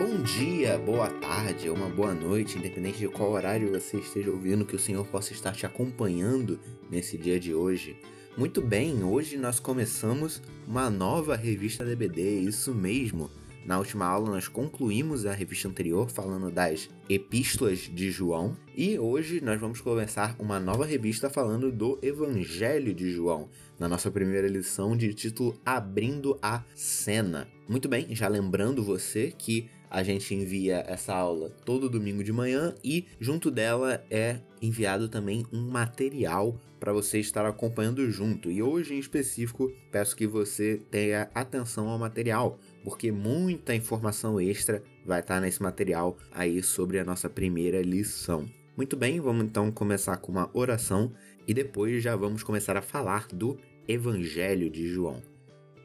Bom dia, boa tarde ou uma boa noite, independente de qual horário você esteja ouvindo, que o Senhor possa estar te acompanhando nesse dia de hoje. Muito bem, hoje nós começamos uma nova revista DBD, isso mesmo. Na última aula nós concluímos a revista anterior falando das epístolas de João e hoje nós vamos começar uma nova revista falando do Evangelho de João, na nossa primeira lição de título Abrindo a Cena. Muito bem, já lembrando você que a gente envia essa aula todo domingo de manhã e junto dela é enviado também um material para você estar acompanhando junto. E hoje em específico, peço que você tenha atenção ao material, porque muita informação extra vai estar nesse material aí sobre a nossa primeira lição. Muito bem, vamos então começar com uma oração e depois já vamos começar a falar do Evangelho de João.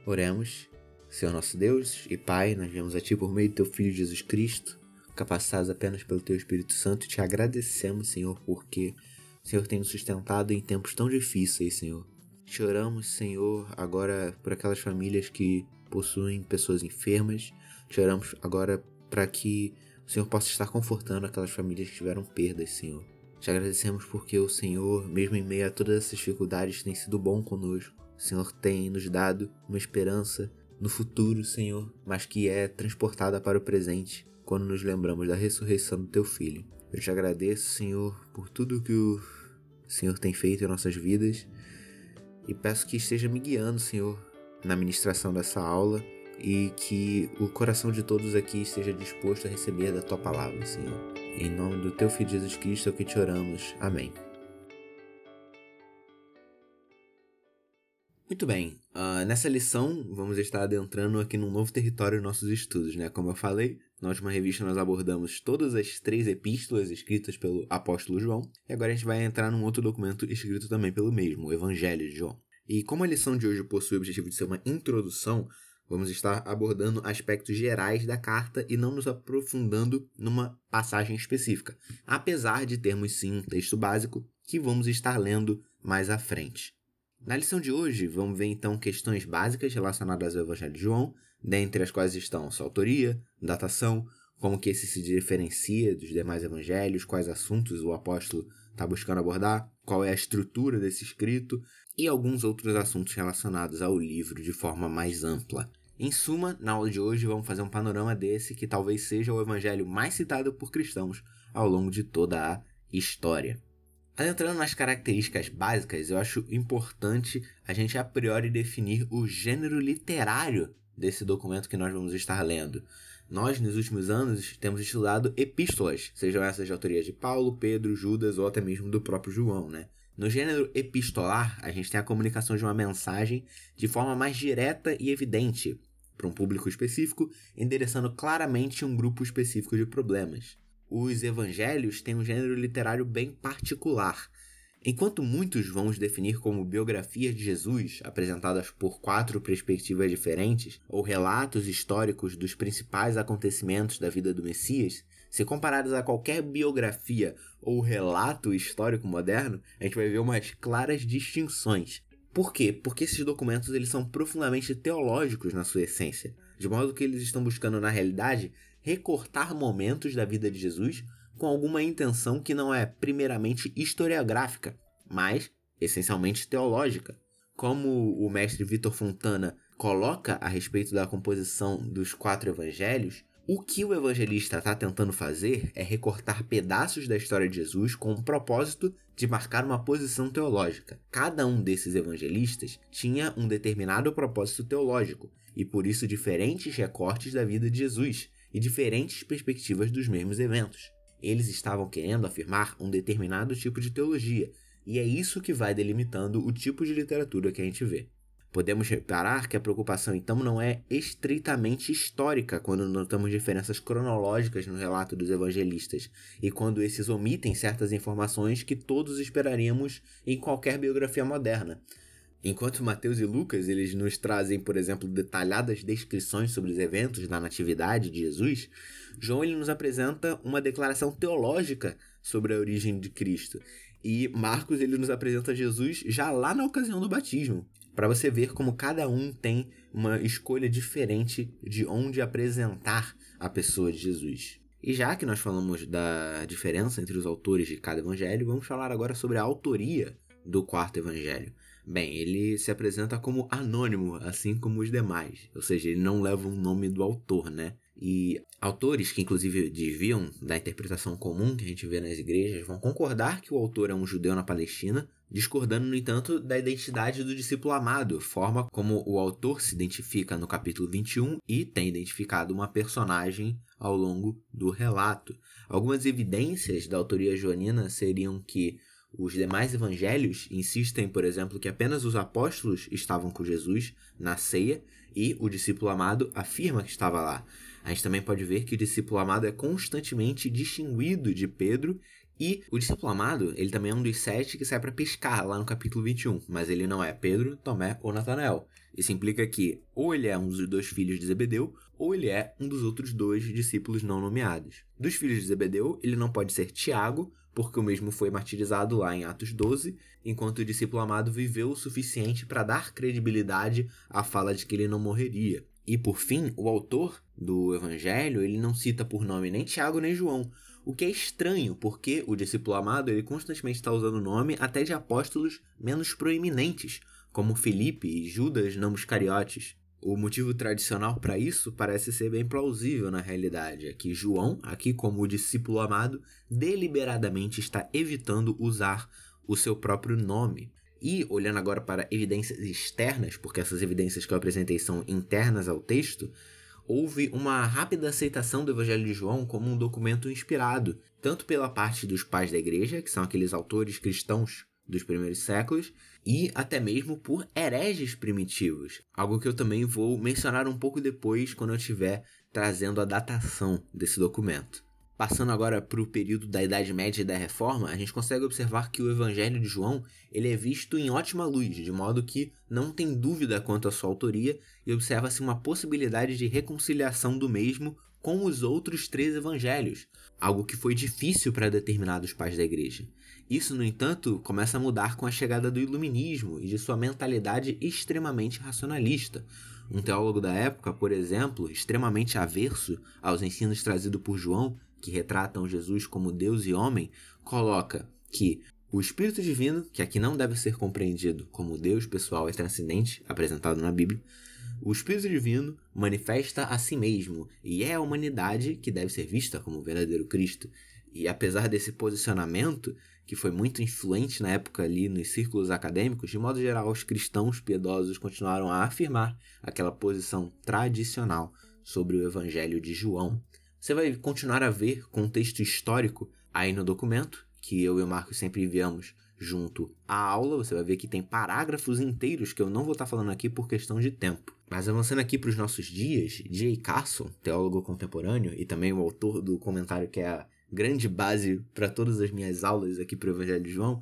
Oremos. Senhor nosso Deus e Pai, nós viemos a Ti por meio do Teu Filho Jesus Cristo, capacitados apenas pelo Teu Espírito Santo, te agradecemos, Senhor, porque o Senhor tem nos sustentado em tempos tão difíceis, Senhor. Choramos, Senhor, agora por aquelas famílias que possuem pessoas enfermas. Choramos agora para que o Senhor possa estar confortando aquelas famílias que tiveram perdas, Senhor. Te agradecemos porque o Senhor, mesmo em meio a todas essas dificuldades, tem sido bom conosco. O Senhor tem nos dado uma esperança no futuro, Senhor, mas que é transportada para o presente quando nos lembramos da ressurreição do teu filho. Eu te agradeço, Senhor, por tudo que o Senhor tem feito em nossas vidas e peço que esteja me guiando, Senhor, na ministração dessa aula e que o coração de todos aqui esteja disposto a receber da tua palavra, Senhor. Em nome do teu filho Jesus Cristo é o que te oramos. Amém. Muito bem, uh, nessa lição vamos estar adentrando aqui num novo território nossos estudos, né? Como eu falei, na última revista nós abordamos todas as três epístolas escritas pelo apóstolo João, e agora a gente vai entrar num outro documento escrito também pelo mesmo, o Evangelho de João. E como a lição de hoje possui o objetivo de ser uma introdução, vamos estar abordando aspectos gerais da carta e não nos aprofundando numa passagem específica, apesar de termos sim um texto básico que vamos estar lendo mais à frente. Na lição de hoje, vamos ver então questões básicas relacionadas ao Evangelho de João, dentre as quais estão sua autoria, datação, como que esse se diferencia dos demais evangelhos, quais assuntos o apóstolo está buscando abordar, qual é a estrutura desse escrito e alguns outros assuntos relacionados ao livro de forma mais ampla. Em suma, na aula de hoje vamos fazer um panorama desse que talvez seja o evangelho mais citado por cristãos ao longo de toda a história. Adentrando nas características básicas, eu acho importante a gente a priori definir o gênero literário desse documento que nós vamos estar lendo. Nós, nos últimos anos, temos estudado epístolas, sejam essas de autoria de Paulo, Pedro, Judas ou até mesmo do próprio João, né? No gênero epistolar, a gente tem a comunicação de uma mensagem de forma mais direta e evidente para um público específico, endereçando claramente um grupo específico de problemas os evangelhos têm um gênero literário bem particular. Enquanto muitos vão os definir como biografias de Jesus, apresentadas por quatro perspectivas diferentes, ou relatos históricos dos principais acontecimentos da vida do Messias, se comparados a qualquer biografia ou relato histórico moderno, a gente vai ver umas claras distinções. Por quê? Porque esses documentos eles são profundamente teológicos na sua essência, de modo que eles estão buscando na realidade recortar momentos da vida de Jesus com alguma intenção que não é primeiramente historiográfica, mas essencialmente teológica. Como o mestre Vitor Fontana coloca a respeito da composição dos quatro evangelhos, o que o evangelista está tentando fazer é recortar pedaços da história de Jesus com o propósito de marcar uma posição teológica. Cada um desses evangelistas tinha um determinado propósito teológico e por isso diferentes recortes da vida de Jesus, e diferentes perspectivas dos mesmos eventos. Eles estavam querendo afirmar um determinado tipo de teologia, e é isso que vai delimitando o tipo de literatura que a gente vê. Podemos reparar que a preocupação então não é estritamente histórica quando notamos diferenças cronológicas no relato dos evangelistas e quando esses omitem certas informações que todos esperaríamos em qualquer biografia moderna, Enquanto Mateus e Lucas eles nos trazem, por exemplo, detalhadas descrições sobre os eventos da natividade de Jesus, João ele nos apresenta uma declaração teológica sobre a origem de Cristo. E Marcos ele nos apresenta Jesus já lá na ocasião do batismo. para você ver como cada um tem uma escolha diferente de onde apresentar a pessoa de Jesus. E já que nós falamos da diferença entre os autores de cada evangelho, vamos falar agora sobre a autoria do quarto evangelho. Bem, ele se apresenta como anônimo, assim como os demais, ou seja, ele não leva o nome do autor, né? E autores que, inclusive, desviam da interpretação comum que a gente vê nas igrejas vão concordar que o autor é um judeu na Palestina, discordando, no entanto, da identidade do discípulo amado, forma como o autor se identifica no capítulo 21 e tem identificado uma personagem ao longo do relato. Algumas evidências da autoria joanina seriam que os demais evangelhos insistem, por exemplo, que apenas os apóstolos estavam com Jesus na ceia e o discípulo amado afirma que estava lá. A gente também pode ver que o discípulo amado é constantemente distinguido de Pedro e o discípulo amado, ele também é um dos sete que sai para pescar lá no capítulo 21, mas ele não é Pedro, Tomé ou Natanael. Isso implica que ou ele é um dos dois filhos de Zebedeu, ou ele é um dos outros dois discípulos não nomeados. Dos filhos de Zebedeu, ele não pode ser Tiago, porque o mesmo foi martirizado lá em Atos 12, enquanto o discípulo amado viveu o suficiente para dar credibilidade à fala de que ele não morreria. E por fim, o autor do evangelho, ele não cita por nome nem Tiago nem João, o que é estranho, porque o discípulo amado ele constantemente está usando o nome até de apóstolos menos proeminentes, como Felipe e Judas não. O motivo tradicional para isso parece ser bem plausível na realidade, é que João, aqui como o discípulo amado, deliberadamente está evitando usar o seu próprio nome. E, olhando agora para evidências externas, porque essas evidências que eu apresentei são internas ao texto, houve uma rápida aceitação do Evangelho de João como um documento inspirado, tanto pela parte dos pais da igreja, que são aqueles autores cristãos dos primeiros séculos, e até mesmo por hereges primitivos, algo que eu também vou mencionar um pouco depois quando eu estiver trazendo a datação desse documento. Passando agora para o período da Idade Média e da Reforma, a gente consegue observar que o Evangelho de João ele é visto em ótima luz, de modo que não tem dúvida quanto à sua autoria e observa-se uma possibilidade de reconciliação do mesmo com os outros três evangelhos, algo que foi difícil para determinados pais da igreja. Isso, no entanto, começa a mudar com a chegada do iluminismo e de sua mentalidade extremamente racionalista. Um teólogo da época, por exemplo, extremamente averso aos ensinos trazidos por João, que retratam Jesus como Deus e homem, coloca que o Espírito Divino, que aqui não deve ser compreendido como Deus pessoal e transcendente apresentado na Bíblia, o Espírito Divino manifesta a si mesmo e é a humanidade que deve ser vista como o verdadeiro Cristo. E apesar desse posicionamento, que foi muito influente na época ali nos círculos acadêmicos, de modo geral, os cristãos piedosos continuaram a afirmar aquela posição tradicional sobre o Evangelho de João, você vai continuar a ver contexto histórico aí no documento, que eu e o Marcos sempre enviamos junto à aula. Você vai ver que tem parágrafos inteiros que eu não vou estar falando aqui por questão de tempo. Mas avançando aqui para os nossos dias, J. Carson, teólogo contemporâneo e também o autor do comentário que é a grande base para todas as minhas aulas aqui para o Evangelho de João,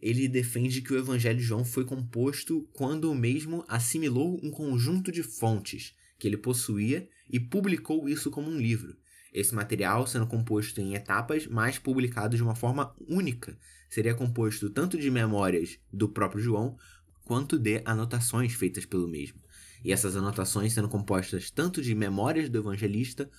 ele defende que o Evangelho de João foi composto quando o mesmo assimilou um conjunto de fontes que ele possuía e publicou isso como um livro. Esse material sendo composto em etapas, mas publicado de uma forma única. Seria composto tanto de memórias do próprio João, quanto de anotações feitas pelo mesmo. E essas anotações sendo compostas tanto de memórias do evangelista,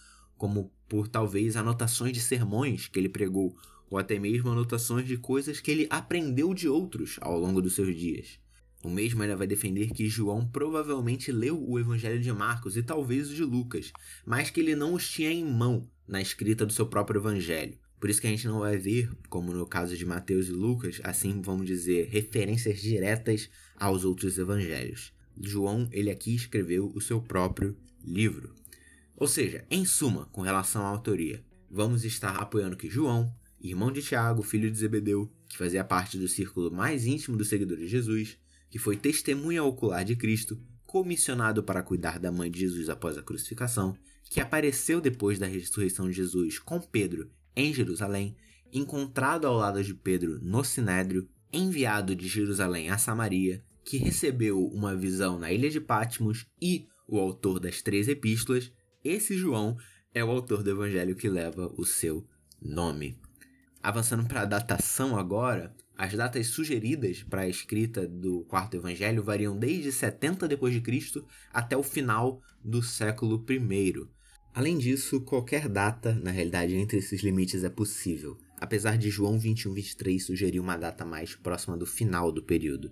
como por talvez anotações de sermões que ele pregou, ou até mesmo anotações de coisas que ele aprendeu de outros ao longo dos seus dias. O mesmo ainda vai defender que João provavelmente leu o Evangelho de Marcos e talvez o de Lucas, mas que ele não os tinha em mão na escrita do seu próprio Evangelho. Por isso que a gente não vai ver, como no caso de Mateus e Lucas, assim vamos dizer, referências diretas aos outros evangelhos. João, ele aqui escreveu o seu próprio livro. Ou seja, em suma, com relação à autoria, vamos estar apoiando que João, irmão de Tiago, filho de Zebedeu, que fazia parte do círculo mais íntimo dos seguidores de Jesus, que foi testemunha ocular de Cristo, comissionado para cuidar da mãe de Jesus após a crucificação, que apareceu depois da ressurreição de Jesus com Pedro em Jerusalém, encontrado ao lado de Pedro no Sinédrio, enviado de Jerusalém a Samaria, que recebeu uma visão na ilha de Patmos e o autor das três epístolas, esse João é o autor do evangelho que leva o seu nome. Avançando para a datação agora, As datas sugeridas para a escrita do quarto evangelho variam desde 70 depois de Cristo até o final do século I. Além disso, qualquer data, na realidade, entre esses limites é possível, apesar de João 21-23 sugerir uma data mais próxima do final do período.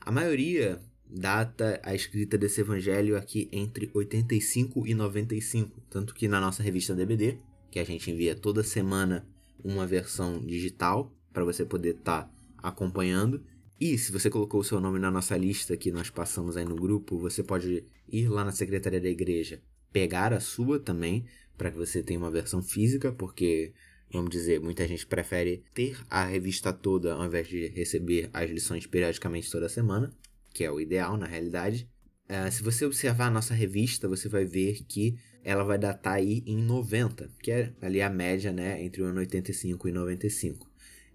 A maioria data a escrita desse evangelho aqui entre 85 e 95, tanto que na nossa revista DBD, que a gente envia toda semana uma versão digital para você poder estar tá acompanhando. E se você colocou o seu nome na nossa lista que nós passamos aí no grupo, você pode ir lá na secretaria da igreja, pegar a sua também, para que você tenha uma versão física, porque vamos dizer, muita gente prefere ter a revista toda ao invés de receber as lições periodicamente toda semana, que é o ideal na realidade. Uh, se você observar a nossa revista, você vai ver que ela vai datar aí em 90, que é ali a média, né, entre o ano 85 e 95.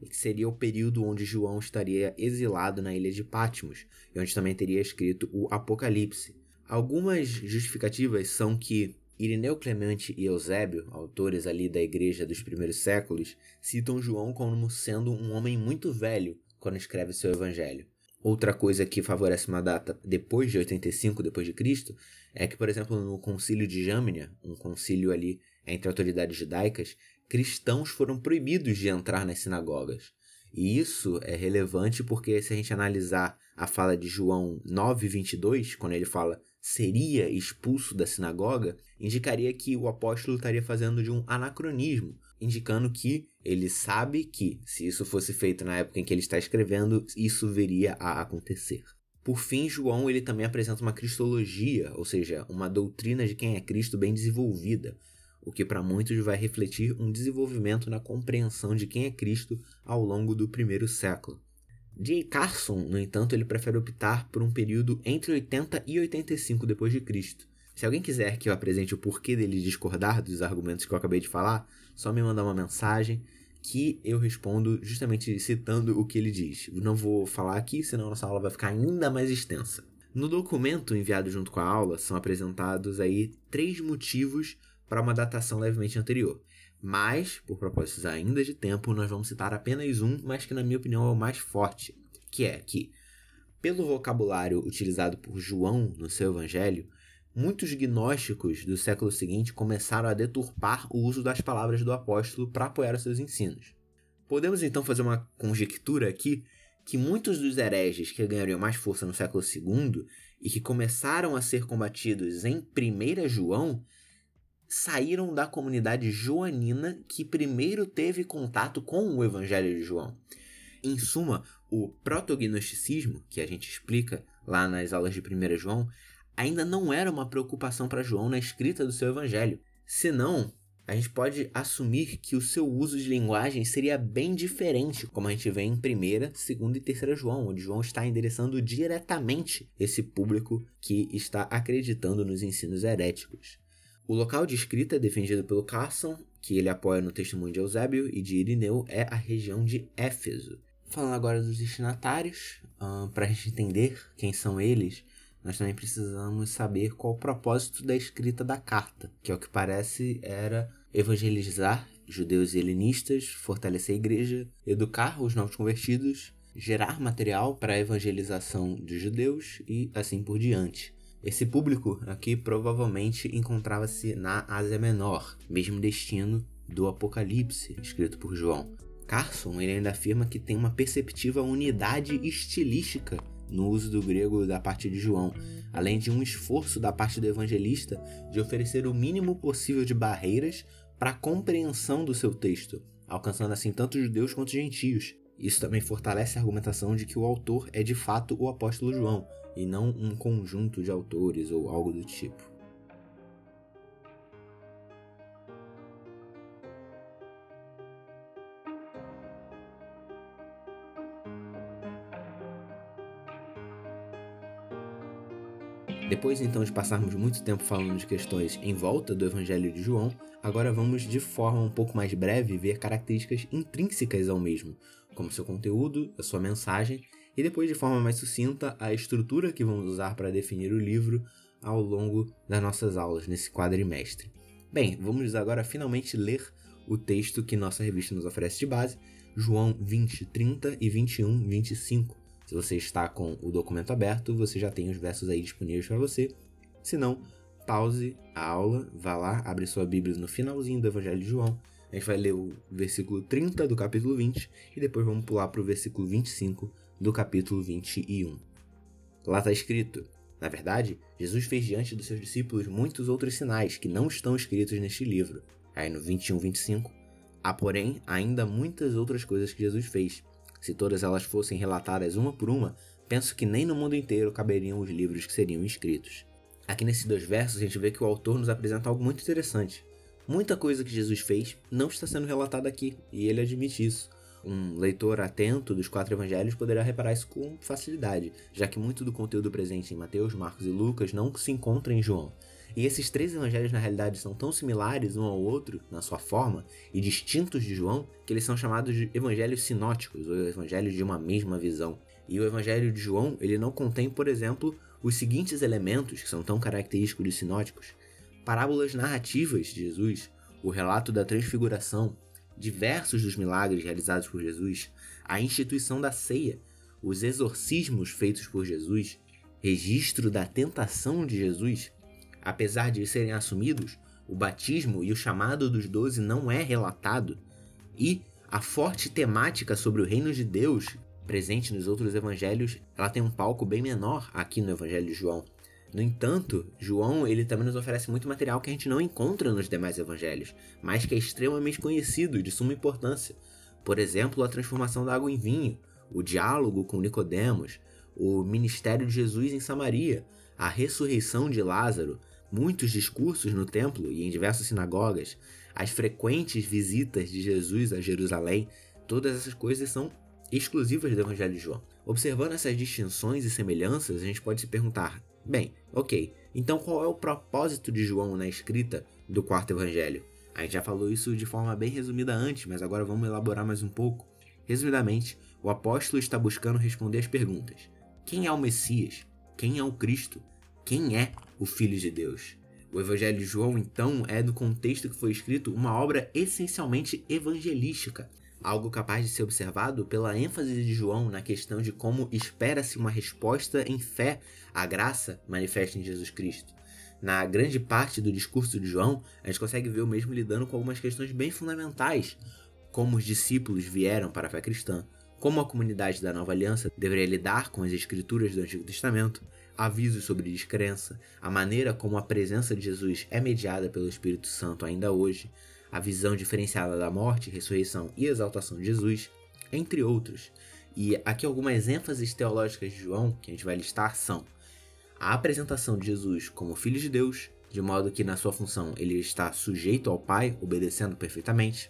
Que seria o período onde João estaria exilado na ilha de Patmos, e onde também teria escrito o Apocalipse. Algumas justificativas são que Irineu Clemente e Eusébio, autores ali da igreja dos primeiros séculos, citam João como sendo um homem muito velho quando escreve seu evangelho. Outra coisa que favorece uma data depois de 85 depois de Cristo é que, por exemplo, no Concílio de Jâmnia, um concílio ali entre autoridades judaicas, cristãos foram proibidos de entrar nas sinagogas. E isso é relevante porque se a gente analisar a fala de João 9:22, quando ele fala seria expulso da sinagoga, indicaria que o apóstolo estaria fazendo de um anacronismo, indicando que ele sabe que, se isso fosse feito na época em que ele está escrevendo, isso viria a acontecer. Por fim, João ele também apresenta uma cristologia, ou seja, uma doutrina de quem é Cristo bem desenvolvida, o que para muitos vai refletir um desenvolvimento na compreensão de quem é Cristo ao longo do primeiro século. J. Carson, no entanto, ele prefere optar por um período entre 80 e 85 depois de Cristo. Se alguém quiser que eu apresente o porquê dele discordar dos argumentos que eu acabei de falar, só me mandar uma mensagem que eu respondo justamente citando o que ele diz. Não vou falar aqui, senão nossa aula vai ficar ainda mais extensa. No documento enviado junto com a aula são apresentados aí três motivos para uma datação levemente anterior. Mas, por propósitos ainda de tempo, nós vamos citar apenas um, mas que na minha opinião é o mais forte, que é que, pelo vocabulário utilizado por João no seu evangelho, muitos gnósticos do século seguinte começaram a deturpar o uso das palavras do apóstolo para apoiar os seus ensinos. Podemos então fazer uma conjectura aqui que muitos dos hereges que ganhariam mais força no século II e que começaram a ser combatidos em 1 João saíram da comunidade joanina que primeiro teve contato com o Evangelho de João. Em suma, o protognosticismo, que a gente explica lá nas aulas de 1 João, ainda não era uma preocupação para João na escrita do seu evangelho. Senão, a gente pode assumir que o seu uso de linguagem seria bem diferente, como a gente vê em 1, 2 e 3 João, onde João está endereçando diretamente esse público que está acreditando nos ensinos heréticos. O local de escrita defendido pelo Carson, que ele apoia no testemunho de Eusébio e de Irineu, é a região de Éfeso. Falando agora dos destinatários, uh, para a gente entender quem são eles, nós também precisamos saber qual o propósito da escrita da carta, que ao que parece era evangelizar judeus e helenistas, fortalecer a igreja, educar os novos convertidos, gerar material para a evangelização dos judeus e assim por diante. Esse público aqui provavelmente encontrava-se na Ásia Menor, mesmo destino do Apocalipse, escrito por João. Carson ele ainda afirma que tem uma perceptiva unidade estilística no uso do grego da parte de João, além de um esforço da parte do evangelista de oferecer o mínimo possível de barreiras para a compreensão do seu texto, alcançando assim tanto judeus quanto gentios. Isso também fortalece a argumentação de que o autor é de fato o apóstolo João, e não um conjunto de autores ou algo do tipo. Depois então de passarmos muito tempo falando de questões em volta do Evangelho de João, agora vamos de forma um pouco mais breve ver características intrínsecas ao mesmo, como seu conteúdo, a sua mensagem e depois de forma mais sucinta a estrutura que vamos usar para definir o livro ao longo das nossas aulas nesse quadrimestre. Bem, vamos agora finalmente ler o texto que nossa revista nos oferece de base, João 20, 30 e 21, 25. Se você está com o documento aberto, você já tem os versos aí disponíveis para você. Se não, pause a aula, vá lá, abre sua Bíblia no finalzinho do Evangelho de João. A gente vai ler o versículo 30 do capítulo 20 e depois vamos pular para o versículo 25 do capítulo 21. Lá está escrito: Na verdade, Jesus fez diante dos seus discípulos muitos outros sinais que não estão escritos neste livro. Aí no 21, 25, há porém ainda muitas outras coisas que Jesus fez. Se todas elas fossem relatadas uma por uma, penso que nem no mundo inteiro caberiam os livros que seriam escritos. Aqui nesses dois versos a gente vê que o autor nos apresenta algo muito interessante. Muita coisa que Jesus fez não está sendo relatada aqui, e ele admite isso. Um leitor atento dos quatro evangelhos poderá reparar isso com facilidade, já que muito do conteúdo presente em Mateus, Marcos e Lucas não se encontra em João. E esses três evangelhos na realidade são tão similares um ao outro na sua forma e distintos de João que eles são chamados de evangelhos sinóticos ou evangelhos de uma mesma visão. E o evangelho de João, ele não contém, por exemplo, os seguintes elementos que são tão característicos dos sinóticos: parábolas narrativas de Jesus, o relato da transfiguração, diversos dos milagres realizados por Jesus, a instituição da ceia, os exorcismos feitos por Jesus, registro da tentação de Jesus, Apesar de serem assumidos, o batismo e o chamado dos doze não é relatado, e a forte temática sobre o reino de Deus presente nos outros evangelhos, ela tem um palco bem menor aqui no evangelho de João. No entanto, João ele também nos oferece muito material que a gente não encontra nos demais evangelhos, mas que é extremamente conhecido e de suma importância. Por exemplo, a transformação da água em vinho, o diálogo com Nicodemos, o ministério de Jesus em Samaria, a ressurreição de Lázaro, muitos discursos no templo e em diversas sinagogas, as frequentes visitas de Jesus a Jerusalém, todas essas coisas são exclusivas do Evangelho de João. Observando essas distinções e semelhanças, a gente pode se perguntar: bem, ok, então qual é o propósito de João na escrita do quarto Evangelho? A gente já falou isso de forma bem resumida antes, mas agora vamos elaborar mais um pouco. Resumidamente, o apóstolo está buscando responder as perguntas: quem é o Messias? Quem é o Cristo? Quem é o Filho de Deus? O Evangelho de João, então, é do contexto que foi escrito uma obra essencialmente evangelística, algo capaz de ser observado pela ênfase de João na questão de como espera-se uma resposta em fé à graça manifesta em Jesus Cristo. Na grande parte do discurso de João, a gente consegue ver o mesmo lidando com algumas questões bem fundamentais, como os discípulos vieram para a fé cristã, como a comunidade da Nova Aliança deveria lidar com as escrituras do Antigo Testamento, avisos sobre descrença, a maneira como a presença de Jesus é mediada pelo Espírito Santo ainda hoje, a visão diferenciada da morte, ressurreição e exaltação de Jesus, entre outros. E aqui algumas ênfases teológicas de João que a gente vai listar são a apresentação de Jesus como Filho de Deus, de modo que na sua função ele está sujeito ao Pai, obedecendo perfeitamente,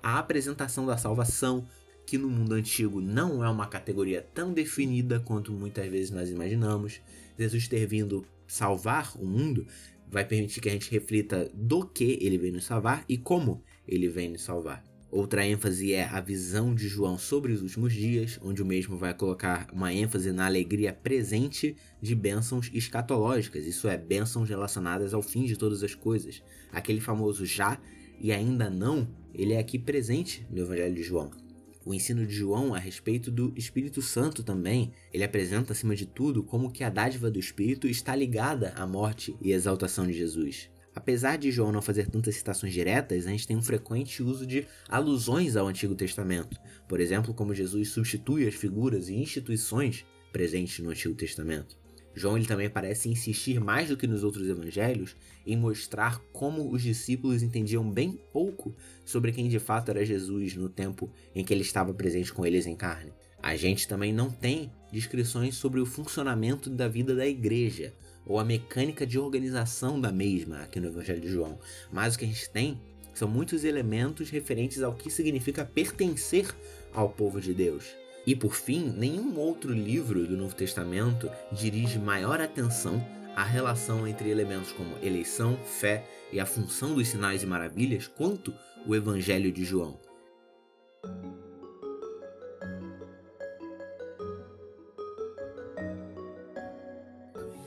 a apresentação da salvação, que no mundo antigo não é uma categoria tão definida quanto muitas vezes nós imaginamos, Jesus ter vindo salvar o mundo vai permitir que a gente reflita do que ele vem nos salvar e como ele vem nos salvar. Outra ênfase é a visão de João sobre os últimos dias, onde o mesmo vai colocar uma ênfase na alegria presente de bênçãos escatológicas, isso é, bênçãos relacionadas ao fim de todas as coisas. Aquele famoso já e ainda não, ele é aqui presente no Evangelho de João. O ensino de João a respeito do Espírito Santo também, ele apresenta acima de tudo como que a dádiva do Espírito está ligada à morte e exaltação de Jesus. Apesar de João não fazer tantas citações diretas, a gente tem um frequente uso de alusões ao Antigo Testamento. Por exemplo, como Jesus substitui as figuras e instituições presentes no Antigo Testamento. João ele também parece insistir mais do que nos outros evangelhos em mostrar como os discípulos entendiam bem pouco sobre quem de fato era Jesus no tempo em que ele estava presente com eles em carne. A gente também não tem descrições sobre o funcionamento da vida da igreja ou a mecânica de organização da mesma aqui no Evangelho de João, mas o que a gente tem são muitos elementos referentes ao que significa pertencer ao povo de Deus. E por fim, nenhum outro livro do Novo Testamento dirige maior atenção à relação entre elementos como eleição, fé e a função dos sinais e maravilhas quanto o Evangelho de João.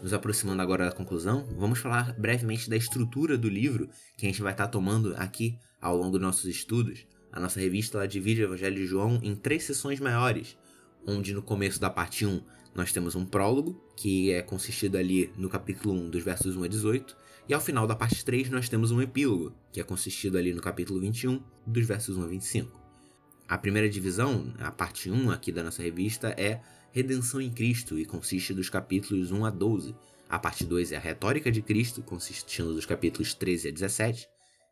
Nos aproximando agora da conclusão, vamos falar brevemente da estrutura do livro que a gente vai estar tomando aqui ao longo dos nossos estudos. A nossa revista ela divide o Evangelho de João em três sessões maiores, onde no começo da parte 1 nós temos um prólogo, que é consistido ali no capítulo 1, dos versos 1 a 18, e ao final da parte 3 nós temos um epílogo, que é consistido ali no capítulo 21, dos versos 1 a 25. A primeira divisão, a parte 1 aqui da nossa revista, é Redenção em Cristo e consiste dos capítulos 1 a 12. A parte 2 é a Retórica de Cristo, consistindo dos capítulos 13 a 17.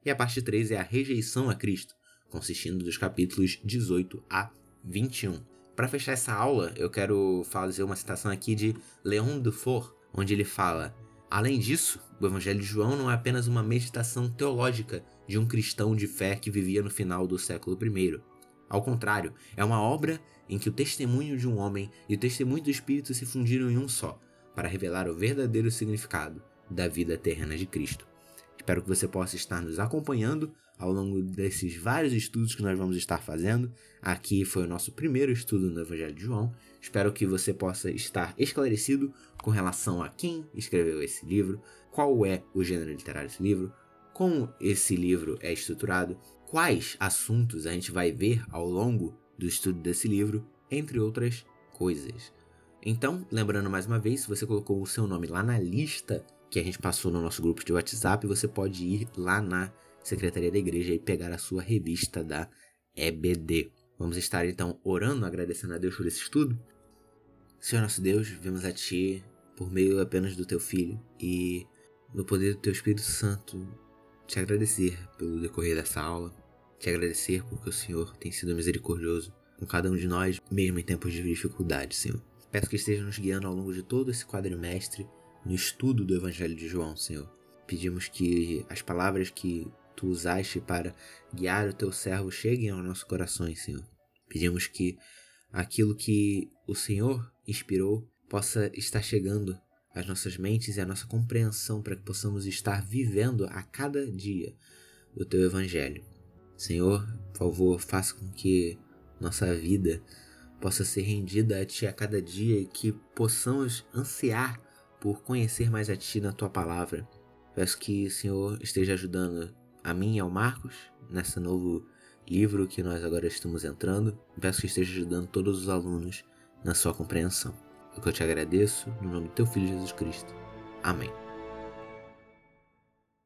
E a parte 3 é a Rejeição a Cristo, consistindo dos capítulos 18 a 21. Para fechar essa aula, eu quero fazer uma citação aqui de Leon Dufour, onde ele fala: Além disso, o Evangelho de João não é apenas uma meditação teológica de um cristão de fé que vivia no final do século I. Ao contrário, é uma obra em que o testemunho de um homem e o testemunho do Espírito se fundiram em um só, para revelar o verdadeiro significado da vida terrena de Cristo. Espero que você possa estar nos acompanhando ao longo desses vários estudos que nós vamos estar fazendo. Aqui foi o nosso primeiro estudo no Evangelho de João. Espero que você possa estar esclarecido com relação a quem escreveu esse livro, qual é o gênero literário desse livro, como esse livro é estruturado, quais assuntos a gente vai ver ao longo do estudo desse livro, entre outras coisas. Então, lembrando mais uma vez, se você colocou o seu nome lá na lista que a gente passou no nosso grupo de WhatsApp, você pode ir lá na Secretaria da Igreja e pegar a sua revista da EBD. Vamos estar então orando, agradecendo a Deus por esse estudo. Senhor nosso Deus, vemos a Ti por meio apenas do Teu Filho e no poder do Teu Espírito Santo te agradecer pelo decorrer dessa aula, te agradecer porque o Senhor tem sido misericordioso com cada um de nós, mesmo em tempos de dificuldade, Senhor. Peço que esteja nos guiando ao longo de todo esse quadrimestre no estudo do Evangelho de João, Senhor. Pedimos que as palavras que tu usaste para guiar o teu servo cheguem aos nossos corações, Senhor. Pedimos que aquilo que o Senhor inspirou possa estar chegando às nossas mentes e à nossa compreensão para que possamos estar vivendo a cada dia o teu evangelho. Senhor, por favor, faça com que nossa vida possa ser rendida a ti a cada dia e que possamos ansiar por conhecer mais a ti na tua palavra. Peço que o Senhor esteja ajudando a mim e ao Marcos, nesse novo livro que nós agora estamos entrando. Peço que esteja ajudando todos os alunos na sua compreensão. O que eu te agradeço, no nome do teu Filho Jesus Cristo. Amém.